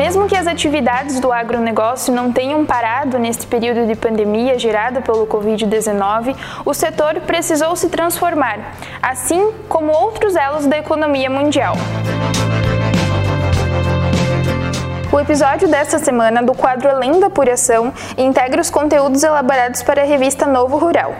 mesmo que as atividades do agronegócio não tenham parado neste período de pandemia gerada pelo Covid-19, o setor precisou se transformar, assim como outros elos da economia mundial. O episódio desta semana do quadro Além da Apuração integra os conteúdos elaborados para a revista Novo Rural.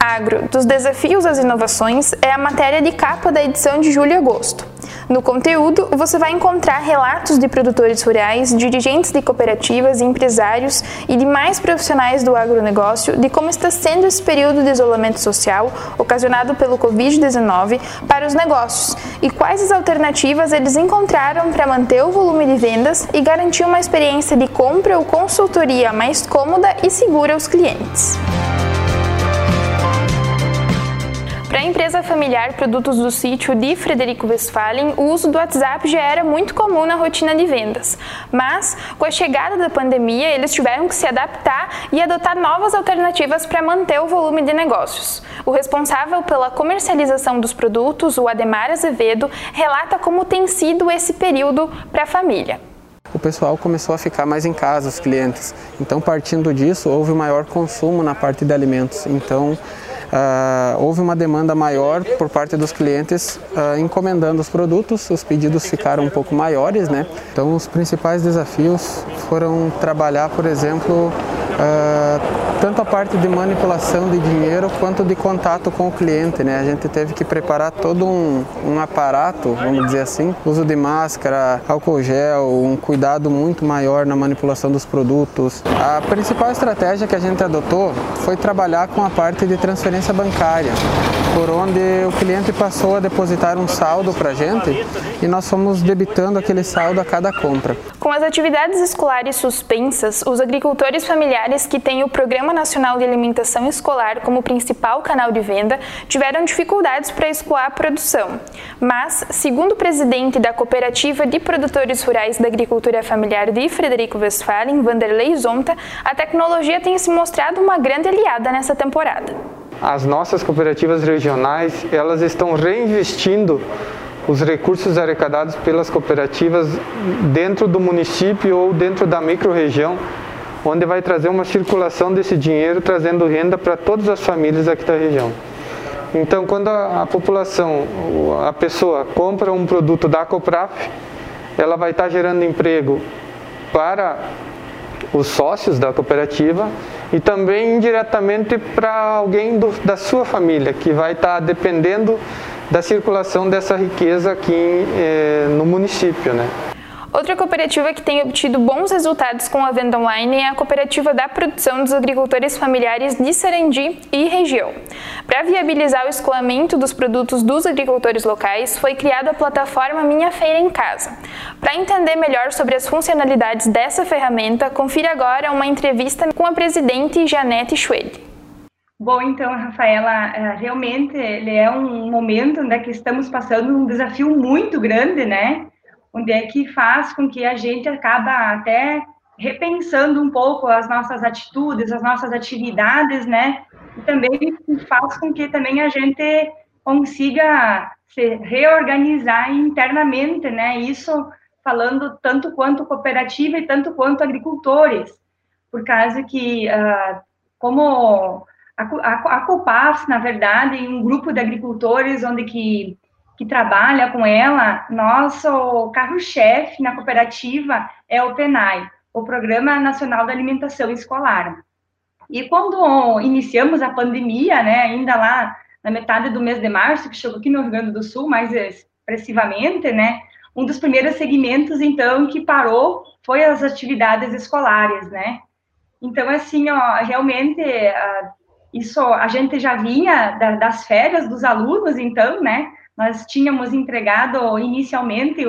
Agro, dos desafios às inovações, é a matéria de capa da edição de julho e agosto. No conteúdo, você vai encontrar relatos de produtores rurais, dirigentes de cooperativas, empresários e demais profissionais do agronegócio de como está sendo esse período de isolamento social ocasionado pelo Covid-19 para os negócios e quais as alternativas eles encontraram para manter o volume de vendas e garantir uma experiência de compra ou consultoria mais cômoda e segura aos clientes. Para a empresa familiar Produtos do Sítio de Frederico Westphalen, o uso do WhatsApp já era muito comum na rotina de vendas. Mas, com a chegada da pandemia, eles tiveram que se adaptar e adotar novas alternativas para manter o volume de negócios. O responsável pela comercialização dos produtos, o Ademar Azevedo, relata como tem sido esse período para a família o pessoal começou a ficar mais em casa, os clientes. Então, partindo disso, houve maior consumo na parte de alimentos. Então, Uh, houve uma demanda maior por parte dos clientes uh, encomendando os produtos, os pedidos ficaram um pouco maiores, né? Então os principais desafios foram trabalhar, por exemplo, uh, tanto a parte de manipulação de dinheiro quanto de contato com o cliente. Né? A gente teve que preparar todo um, um aparato, vamos dizer assim, uso de máscara, álcool gel, um cuidado muito maior na manipulação dos produtos. A principal estratégia que a gente adotou foi trabalhar com a parte de transferência bancária, por onde o cliente passou a depositar um saldo para a gente e nós fomos debitando aquele saldo a cada compra. Com as atividades escolares suspensas, os agricultores familiares que têm o Programa Nacional de Alimentação Escolar como principal canal de venda tiveram dificuldades para escoar a produção. Mas, segundo o presidente da Cooperativa de Produtores Rurais da Agricultura Familiar de Frederico Westphalen, Vanderlei Zonta, a tecnologia tem se mostrado uma grande aliada nessa temporada. As nossas cooperativas regionais, elas estão reinvestindo os recursos arrecadados pelas cooperativas dentro do município ou dentro da microrregião onde vai trazer uma circulação desse dinheiro, trazendo renda para todas as famílias aqui da região. Então, quando a, a, população, a pessoa compra um produto da Copraf, ela vai estar gerando emprego para os sócios da cooperativa e também indiretamente para alguém do, da sua família que vai estar dependendo da circulação dessa riqueza aqui eh, no município, né? Outra cooperativa que tem obtido bons resultados com a venda online é a Cooperativa da Produção dos Agricultores Familiares de Sarandi e região. Para viabilizar o escoamento dos produtos dos agricultores locais, foi criada a plataforma Minha Feira em Casa. Para entender melhor sobre as funcionalidades dessa ferramenta, confira agora uma entrevista com a presidente Janete Schwede. Bom, então, Rafaela, é, realmente ele é um momento onde é que estamos passando um desafio muito grande, né? onde é que faz com que a gente acaba até repensando um pouco as nossas atitudes, as nossas atividades, né? E também faz com que também a gente consiga se reorganizar internamente, né? Isso falando tanto quanto cooperativa e tanto quanto agricultores, por causa que, uh, como a, a, a na verdade, um grupo de agricultores onde que que trabalha com ela, nosso carro-chefe na cooperativa é o PENAI, o Programa Nacional da Alimentação Escolar. E quando iniciamos a pandemia, né, ainda lá na metade do mês de março, que chegou aqui no Rio Grande do Sul mais expressivamente, né, um dos primeiros segmentos, então, que parou foi as atividades escolares, né. Então, assim, ó, realmente, isso a gente já vinha das férias dos alunos, então, né, nós tínhamos entregado inicialmente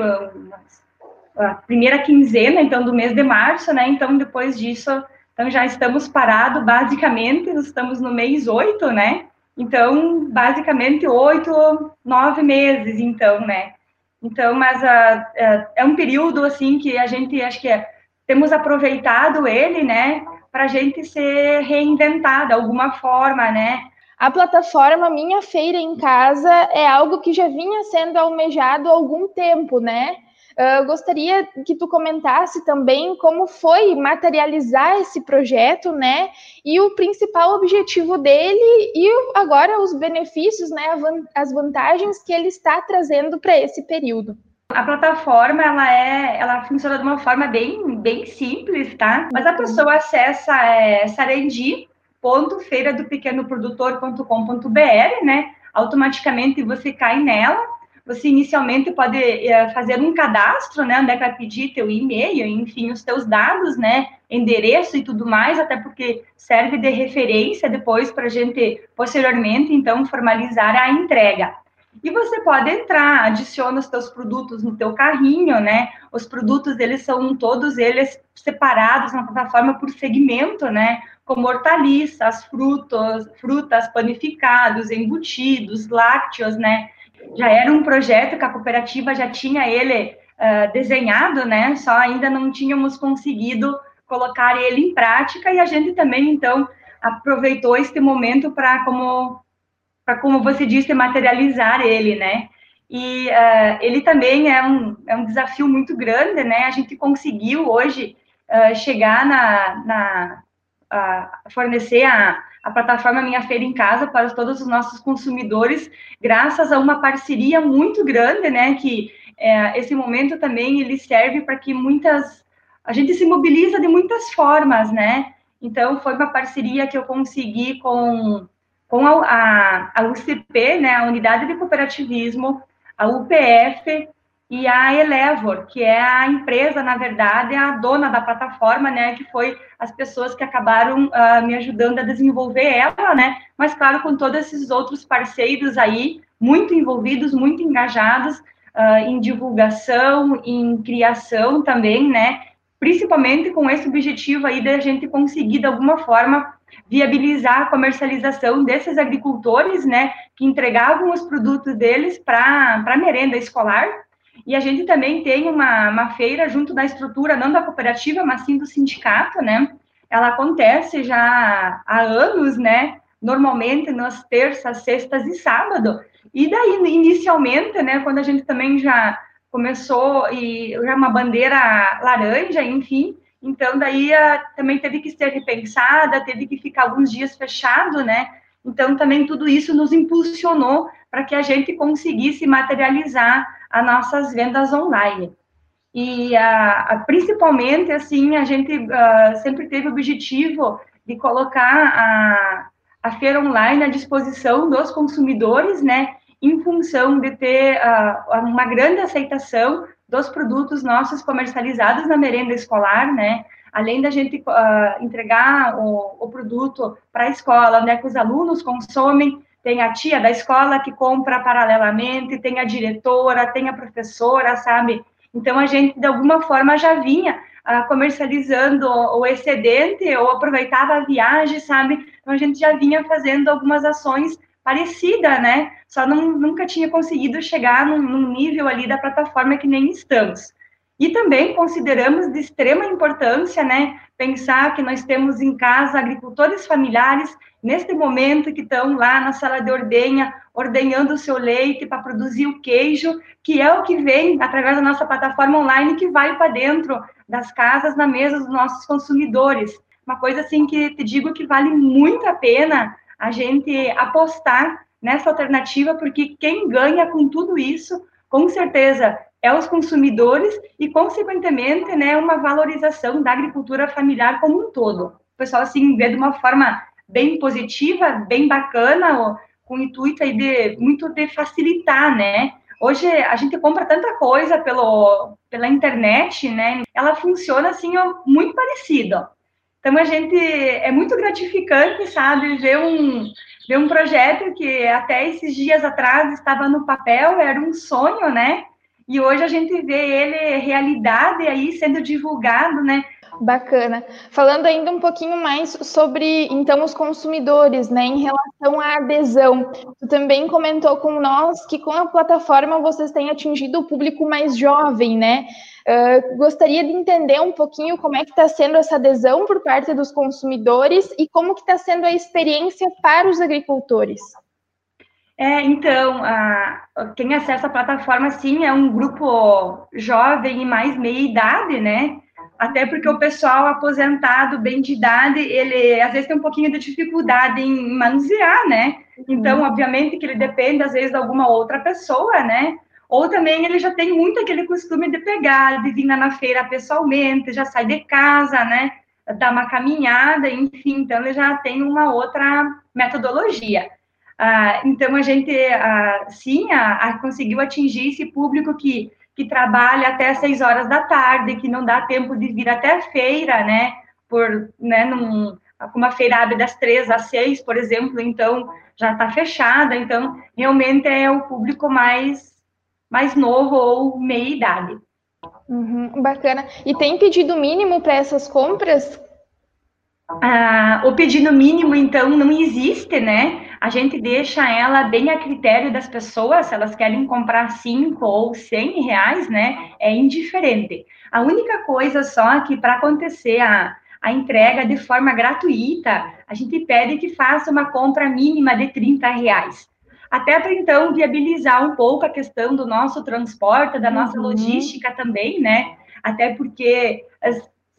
a primeira quinzena, então, do mês de março, né? Então, depois disso, então já estamos parados, basicamente, estamos no mês oito, né? Então, basicamente, oito, nove meses, então, né? Então, mas uh, uh, é um período, assim, que a gente, acho que é, temos aproveitado ele, né? Para a gente se reinventar de alguma forma, né? A plataforma Minha Feira em Casa é algo que já vinha sendo almejado há algum tempo, né? Uh, gostaria que tu comentasse também como foi materializar esse projeto, né? E o principal objetivo dele e agora os benefícios, né? As vantagens que ele está trazendo para esse período. A plataforma ela é, ela funciona de uma forma bem, bem simples, tá? Mas a pessoa acessa é, sarendi.feiradopequenoprodutor.com.br, né? Automaticamente você cai nela você inicialmente pode é, fazer um cadastro, né, onde é que vai pedir teu e-mail, enfim, os teus dados, né, endereço e tudo mais, até porque serve de referência depois para a gente, posteriormente, então, formalizar a entrega. E você pode entrar, adiciona os teus produtos no teu carrinho, né? Os produtos, eles são todos eles separados na plataforma por segmento, né? Como hortaliças, frutos, frutas, panificados, embutidos, lácteos, né? Já era um projeto que a cooperativa já tinha ele uh, desenhado, né? Só ainda não tínhamos conseguido colocar ele em prática e a gente também então aproveitou este momento para como para como você disse materializar ele, né? E uh, ele também é um, é um desafio muito grande, né? A gente conseguiu hoje uh, chegar na, na fornecer a, a plataforma Minha Feira em Casa para todos os nossos consumidores, graças a uma parceria muito grande, né? Que é, esse momento também ele serve para que muitas a gente se mobiliza de muitas formas, né? Então foi uma parceria que eu consegui com com a, a, a UCP, né? A Unidade de Cooperativismo, a UPF e a Elevor, que é a empresa, na verdade, é a dona da plataforma, né, que foi as pessoas que acabaram uh, me ajudando a desenvolver ela, né, mas claro, com todos esses outros parceiros aí, muito envolvidos, muito engajados uh, em divulgação, em criação também, né, principalmente com esse objetivo aí da gente conseguir, de alguma forma, viabilizar a comercialização desses agricultores, né, que entregavam os produtos deles para a merenda escolar, e a gente também tem uma, uma feira junto da estrutura, não da cooperativa, mas sim do sindicato, né? Ela acontece já há anos, né? Normalmente nas terças, sextas e sábado. E daí, inicialmente, né, quando a gente também já começou e já uma bandeira laranja, enfim, então daí a, também teve que ser repensada, teve que ficar alguns dias fechado, né? Então também tudo isso nos impulsionou para que a gente conseguisse materializar as nossas vendas online. E a, a, principalmente, assim, a gente uh, sempre teve o objetivo de colocar a, a feira online à disposição dos consumidores, né, em função de ter uma grande aceitação dos produtos nossos comercializados na merenda escolar, né, além da gente entregar o, o produto para a escola, né, que os alunos consomem, tem a tia da escola que compra paralelamente, tem a diretora, tem a professora, sabe? Então, a gente, de alguma forma, já vinha ah, comercializando o excedente ou aproveitava a viagem, sabe? Então, a gente já vinha fazendo algumas ações parecidas, né? Só não, nunca tinha conseguido chegar num, num nível ali da plataforma que nem estamos. E também consideramos de extrema importância, né, pensar que nós temos em casa agricultores familiares, neste momento que estão lá na sala de ordenha, ordenhando o seu leite para produzir o queijo, que é o que vem através da nossa plataforma online, que vai para dentro das casas, na mesa dos nossos consumidores. Uma coisa assim que te digo que vale muito a pena a gente apostar nessa alternativa, porque quem ganha com tudo isso, com certeza, é os consumidores e, consequentemente, né, uma valorização da agricultura familiar como um todo. O pessoal, assim, vê de uma forma bem positiva, bem bacana, com o intuito aí de muito de facilitar, né? Hoje a gente compra tanta coisa pelo, pela internet, né? Ela funciona assim muito parecida. Então a gente é muito gratificante, sabe, ver um ver um projeto que até esses dias atrás estava no papel, era um sonho, né? E hoje a gente vê ele realidade aí sendo divulgado, né? Bacana. Falando ainda um pouquinho mais sobre então os consumidores, né, em relação à adesão. Tu também comentou com nós que com a plataforma vocês têm atingido o público mais jovem, né? Uh, gostaria de entender um pouquinho como é que está sendo essa adesão por parte dos consumidores e como que está sendo a experiência para os agricultores. É, então, a, quem acessa a plataforma, sim, é um grupo jovem e mais meia idade, né? Até porque o pessoal aposentado, bem de idade, ele às vezes tem um pouquinho de dificuldade em manusear, né? Então, uhum. obviamente que ele depende, às vezes, de alguma outra pessoa, né? Ou também ele já tem muito aquele costume de pegar, de vir na feira pessoalmente, já sai de casa, né? Dá uma caminhada, enfim, então ele já tem uma outra metodologia. Ah, então a gente, ah, sim, conseguiu atingir esse público que, que trabalha até seis horas da tarde, que não dá tempo de vir até a feira, né? Por, né, num, uma feira abre das três às seis, por exemplo, então já está fechada, então realmente é o público mais mais novo ou meia idade. Uhum, bacana. E tem pedido mínimo para essas compras? Ah, o pedido mínimo, então, não existe, né? A gente deixa ela bem a critério das pessoas, se elas querem comprar 5 ou 100 reais, né? É indiferente. A única coisa só que para acontecer a, a entrega de forma gratuita, a gente pede que faça uma compra mínima de 30 reais até para então viabilizar um pouco a questão do nosso transporte, da nossa uhum. logística também, né? Até porque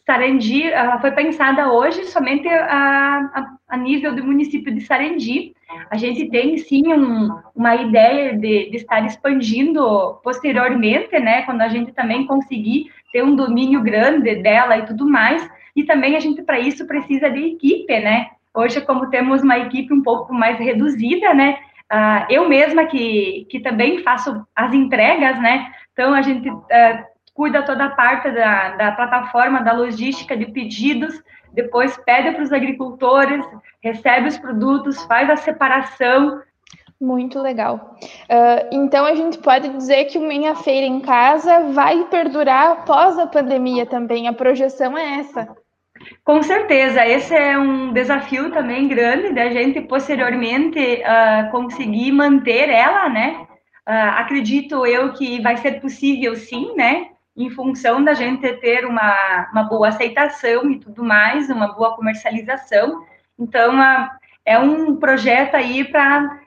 Sarandi ela foi pensada hoje somente a, a, a, nível do município de Sarandi. A gente tem sim um, uma ideia de, de, estar expandindo posteriormente, né? Quando a gente também conseguir ter um domínio grande dela e tudo mais. E também a gente para isso precisa de equipe, né? Hoje, como temos uma equipe um pouco mais reduzida, né? Uh, eu mesma que, que também faço as entregas, né? Então a gente uh, cuida toda a parte da, da plataforma, da logística de pedidos, depois pede para os agricultores, recebe os produtos, faz a separação. Muito legal. Uh, então a gente pode dizer que o Minha Feira em Casa vai perdurar após a pandemia também. A projeção é essa. Com certeza, esse é um desafio também grande da gente posteriormente uh, conseguir manter ela, né? Uh, acredito eu que vai ser possível sim, né? Em função da gente ter uma, uma boa aceitação e tudo mais, uma boa comercialização. Então, uh, é um projeto aí para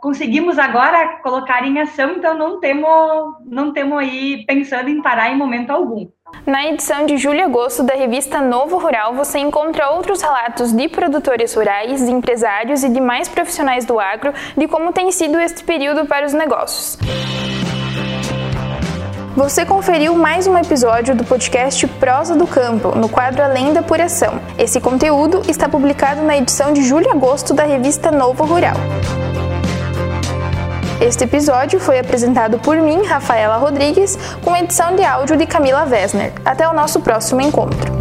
conseguimos agora colocar em ação, então não temos, não temos aí pensando em parar em momento algum. Na edição de julho e agosto da revista Novo Rural, você encontra outros relatos de produtores rurais, de empresários e demais profissionais do agro de como tem sido este período para os negócios. Você conferiu mais um episódio do podcast Prosa do Campo, no quadro Além da Apuração. Esse conteúdo está publicado na edição de julho e agosto da revista Novo Rural. Este episódio foi apresentado por mim, Rafaela Rodrigues, com edição de áudio de Camila Wesner. Até o nosso próximo encontro.